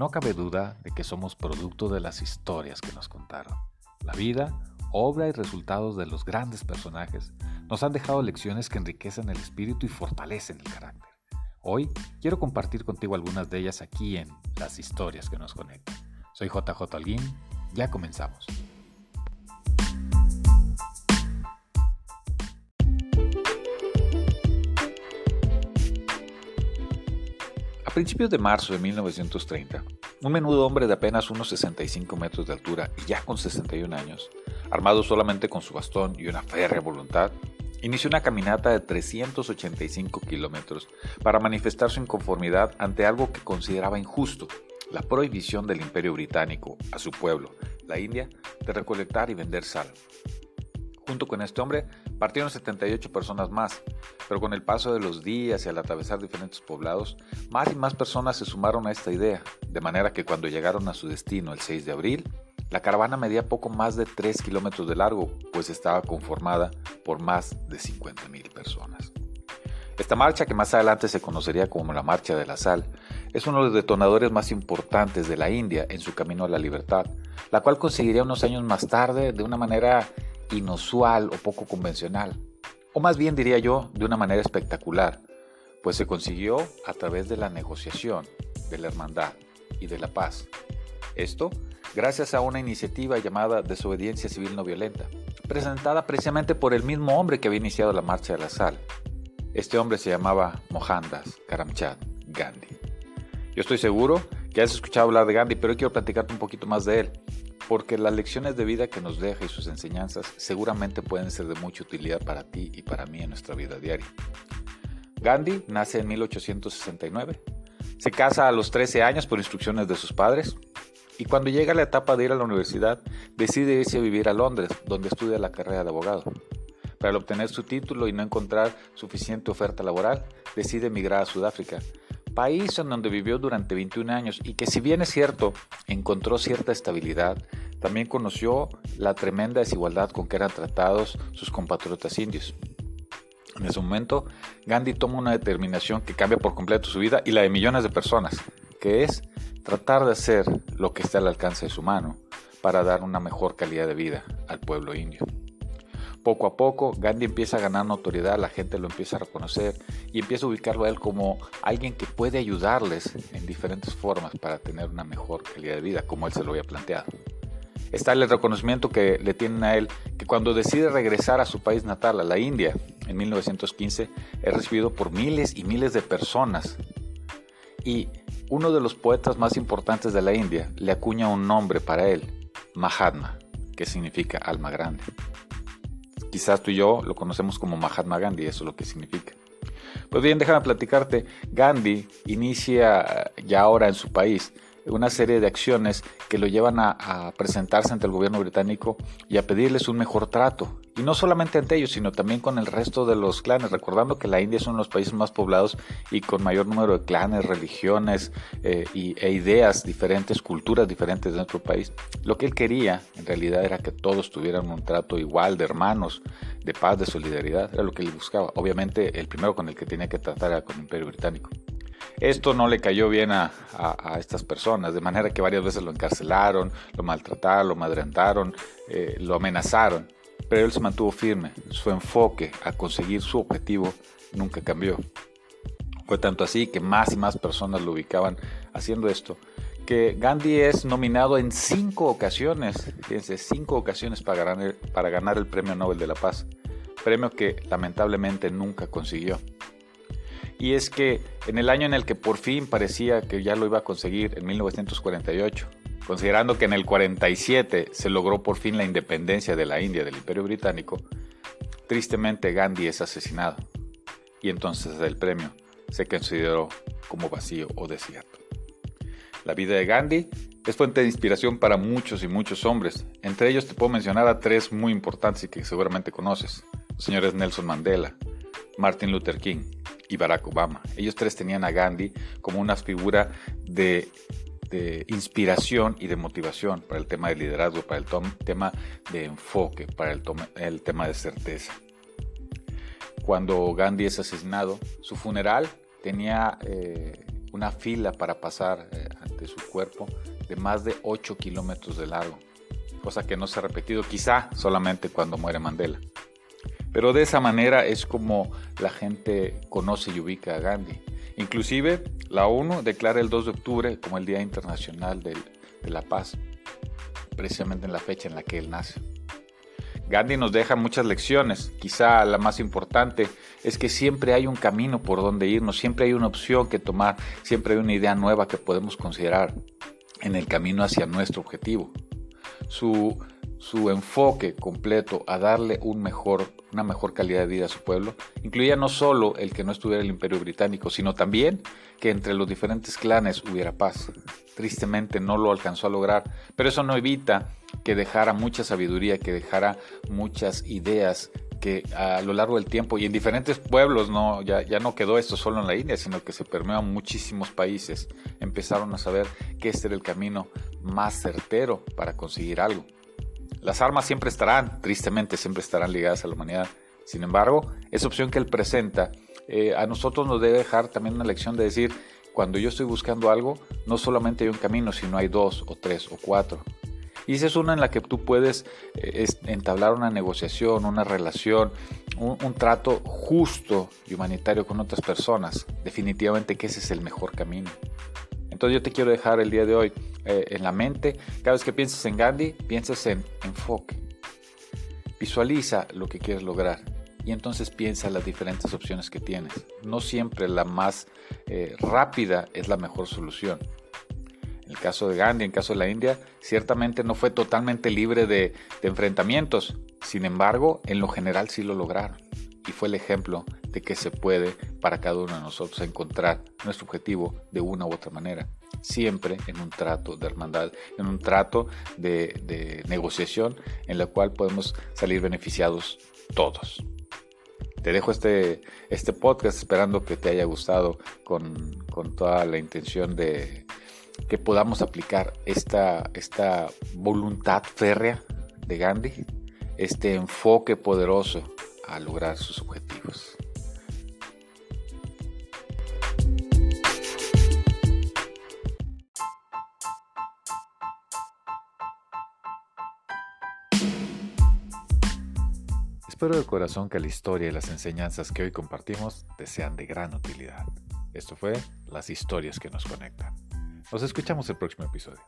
no cabe duda de que somos producto de las historias que nos contaron. La vida, obra y resultados de los grandes personajes nos han dejado lecciones que enriquecen el espíritu y fortalecen el carácter. Hoy quiero compartir contigo algunas de ellas aquí en Las historias que nos conectan. Soy JJ Alguín, ya comenzamos. A principios de marzo de 1930, un menudo hombre de apenas unos 65 metros de altura y ya con 61 años, armado solamente con su bastón y una férrea voluntad, inició una caminata de 385 kilómetros para manifestar su inconformidad ante algo que consideraba injusto, la prohibición del imperio británico a su pueblo, la India, de recolectar y vender sal. Junto con este hombre partieron 78 personas más, pero con el paso de los días y al atravesar diferentes poblados, más y más personas se sumaron a esta idea, de manera que cuando llegaron a su destino el 6 de abril, la caravana medía poco más de 3 kilómetros de largo, pues estaba conformada por más de 50.000 personas. Esta marcha, que más adelante se conocería como la Marcha de la Sal, es uno de los detonadores más importantes de la India en su camino a la libertad, la cual conseguiría unos años más tarde de una manera inusual o poco convencional, o más bien diría yo, de una manera espectacular, pues se consiguió a través de la negociación, de la hermandad y de la paz. Esto gracias a una iniciativa llamada Desobediencia Civil No Violenta, presentada precisamente por el mismo hombre que había iniciado la Marcha de la Sal. Este hombre se llamaba Mohandas Karamchand Gandhi. Yo estoy seguro que has escuchado hablar de Gandhi, pero hoy quiero platicarte un poquito más de él porque las lecciones de vida que nos deja y sus enseñanzas seguramente pueden ser de mucha utilidad para ti y para mí en nuestra vida diaria. Gandhi nace en 1869, se casa a los 13 años por instrucciones de sus padres y cuando llega la etapa de ir a la universidad decide irse a vivir a Londres, donde estudia la carrera de abogado. Para obtener su título y no encontrar suficiente oferta laboral, decide emigrar a Sudáfrica, país en donde vivió durante 21 años y que si bien es cierto, encontró cierta estabilidad, también conoció la tremenda desigualdad con que eran tratados sus compatriotas indios. En ese momento, Gandhi toma una determinación que cambia por completo su vida y la de millones de personas, que es tratar de hacer lo que esté al alcance de su mano para dar una mejor calidad de vida al pueblo indio. Poco a poco, Gandhi empieza a ganar notoriedad, la gente lo empieza a reconocer y empieza a ubicarlo a él como alguien que puede ayudarles en diferentes formas para tener una mejor calidad de vida, como él se lo había planteado. Está el reconocimiento que le tienen a él, que cuando decide regresar a su país natal, a la India, en 1915, es recibido por miles y miles de personas. Y uno de los poetas más importantes de la India le acuña un nombre para él, Mahatma, que significa alma grande. Quizás tú y yo lo conocemos como Mahatma Gandhi, eso es lo que significa. Pues bien, déjame platicarte. Gandhi inicia ya ahora en su país una serie de acciones que lo llevan a, presentarse ante el gobierno británico y a pedirles un mejor trato. Y no solamente ante ellos, sino también con el resto de los clanes, recordando que la India es uno de los países más poblados y con mayor número de clanes, religiones eh, e ideas diferentes, culturas diferentes de nuestro país. Lo que él quería en realidad era que todos tuvieran un trato igual de hermanos, de paz, de solidaridad, era lo que él buscaba. Obviamente el primero con el que tenía que tratar era con el Imperio Británico. Esto no le cayó bien a, estas personas, de manera que varias veces lo encarcelaron, lo maltrataron, lo madrentaron, eh, lo amenazaron, pero él se mantuvo firme, su enfoque a conseguir su objetivo nunca cambió. Fue tanto así que más y más personas lo ubicaban haciendo esto, que Gandhi es nominado en cinco ocasiones, fíjense, cinco ocasiones para ganar, para ganar el Premio Nobel de la Paz, premio que lamentablemente nunca consiguió y es que en el año en el que por fin parecía que ya lo iba a conseguir, en 1948, considerando que en el 47 se logró por fin la independencia de la India del Imperio Británico, tristemente Gandhi es asesinado y entonces el premio se consideró como vacío o desierto. La vida de Gandhi es fuente de inspiración para muchos y muchos hombres. Entre ellos te puedo mencionar a tres muy importantes y que seguramente conoces. Los señores Nelson Mandela, Martin Luther King y Barack Obama. Ellos tres tenían a Gandhi como una figura de, inspiración y de motivación para el tema de liderazgo, para el tema de enfoque, para el, tema de certeza. Cuando Gandhi es asesinado, su funeral tenía eh, una fila para pasar eh, de su cuerpo de más de 8 kilómetros de largo, cosa que no se ha repetido quizá solamente cuando muere Mandela. Pero de esa manera es como la gente conoce y ubica a Gandhi. Inclusive la ONU declara el 2 de octubre como el Día Internacional de la Paz, precisamente en la fecha en la que él nace. Gandhi nos deja muchas lecciones, quizá la más importante es que siempre hay un camino por donde irnos, siempre hay una opción que tomar, siempre hay una idea nueva que podemos considerar en el camino hacia nuestro objetivo. Su, su enfoque completo a darle un mejor, una mejor calidad de vida a su pueblo incluía no solo el que no estuviera el imperio británico, sino también que entre los diferentes clanes hubiera paz. Tristemente no lo alcanzó a lograr, pero eso no evita que dejara mucha sabiduría, que dejara muchas ideas que a lo largo del tiempo y en diferentes pueblos, no, ya, ya no quedó esto solo en la India, sino que se permeó en muchísimos países, empezaron a saber que este era el camino más certero para conseguir algo. Las armas siempre estarán, tristemente siempre estarán ligadas a la humanidad. Sin embargo, esa opción que él presenta eh, a nosotros nos debe dejar también una lección de decir, cuando yo estoy buscando algo, no solamente hay un camino, sino hay dos o tres o cuatro. Y esa es una en la que tú puedes eh, entablar una negociación, una relación, un, trato justo y humanitario con otras personas. Definitivamente que ese es el mejor camino. Entonces yo te quiero dejar el día de hoy eh, en la mente, cada vez que pienses en Gandhi, pienses en enfoque. Visualiza lo que quieres lograr y entonces piensa las diferentes opciones que tienes. No siempre la más eh, rápida es la mejor solución. En el caso de Gandhi, en el caso de la India, ciertamente no fue totalmente libre de, enfrentamientos. Sin embargo, en lo general sí lo lograron. Y fue el ejemplo de que se puede para cada uno de nosotros encontrar nuestro objetivo de una u otra manera. Siempre en un trato de hermandad, en un trato de, negociación en la cual podemos salir beneficiados todos. Te dejo este, este podcast esperando que te haya gustado con, con toda la intención de, que podamos aplicar esta, esta voluntad férrea de Gandhi, este enfoque poderoso a lograr sus objetivos. Espero de corazón que la historia y las enseñanzas que hoy compartimos te sean de gran utilidad. Esto fue Las historias que nos conectan. Nos escuchamos el próximo episodio.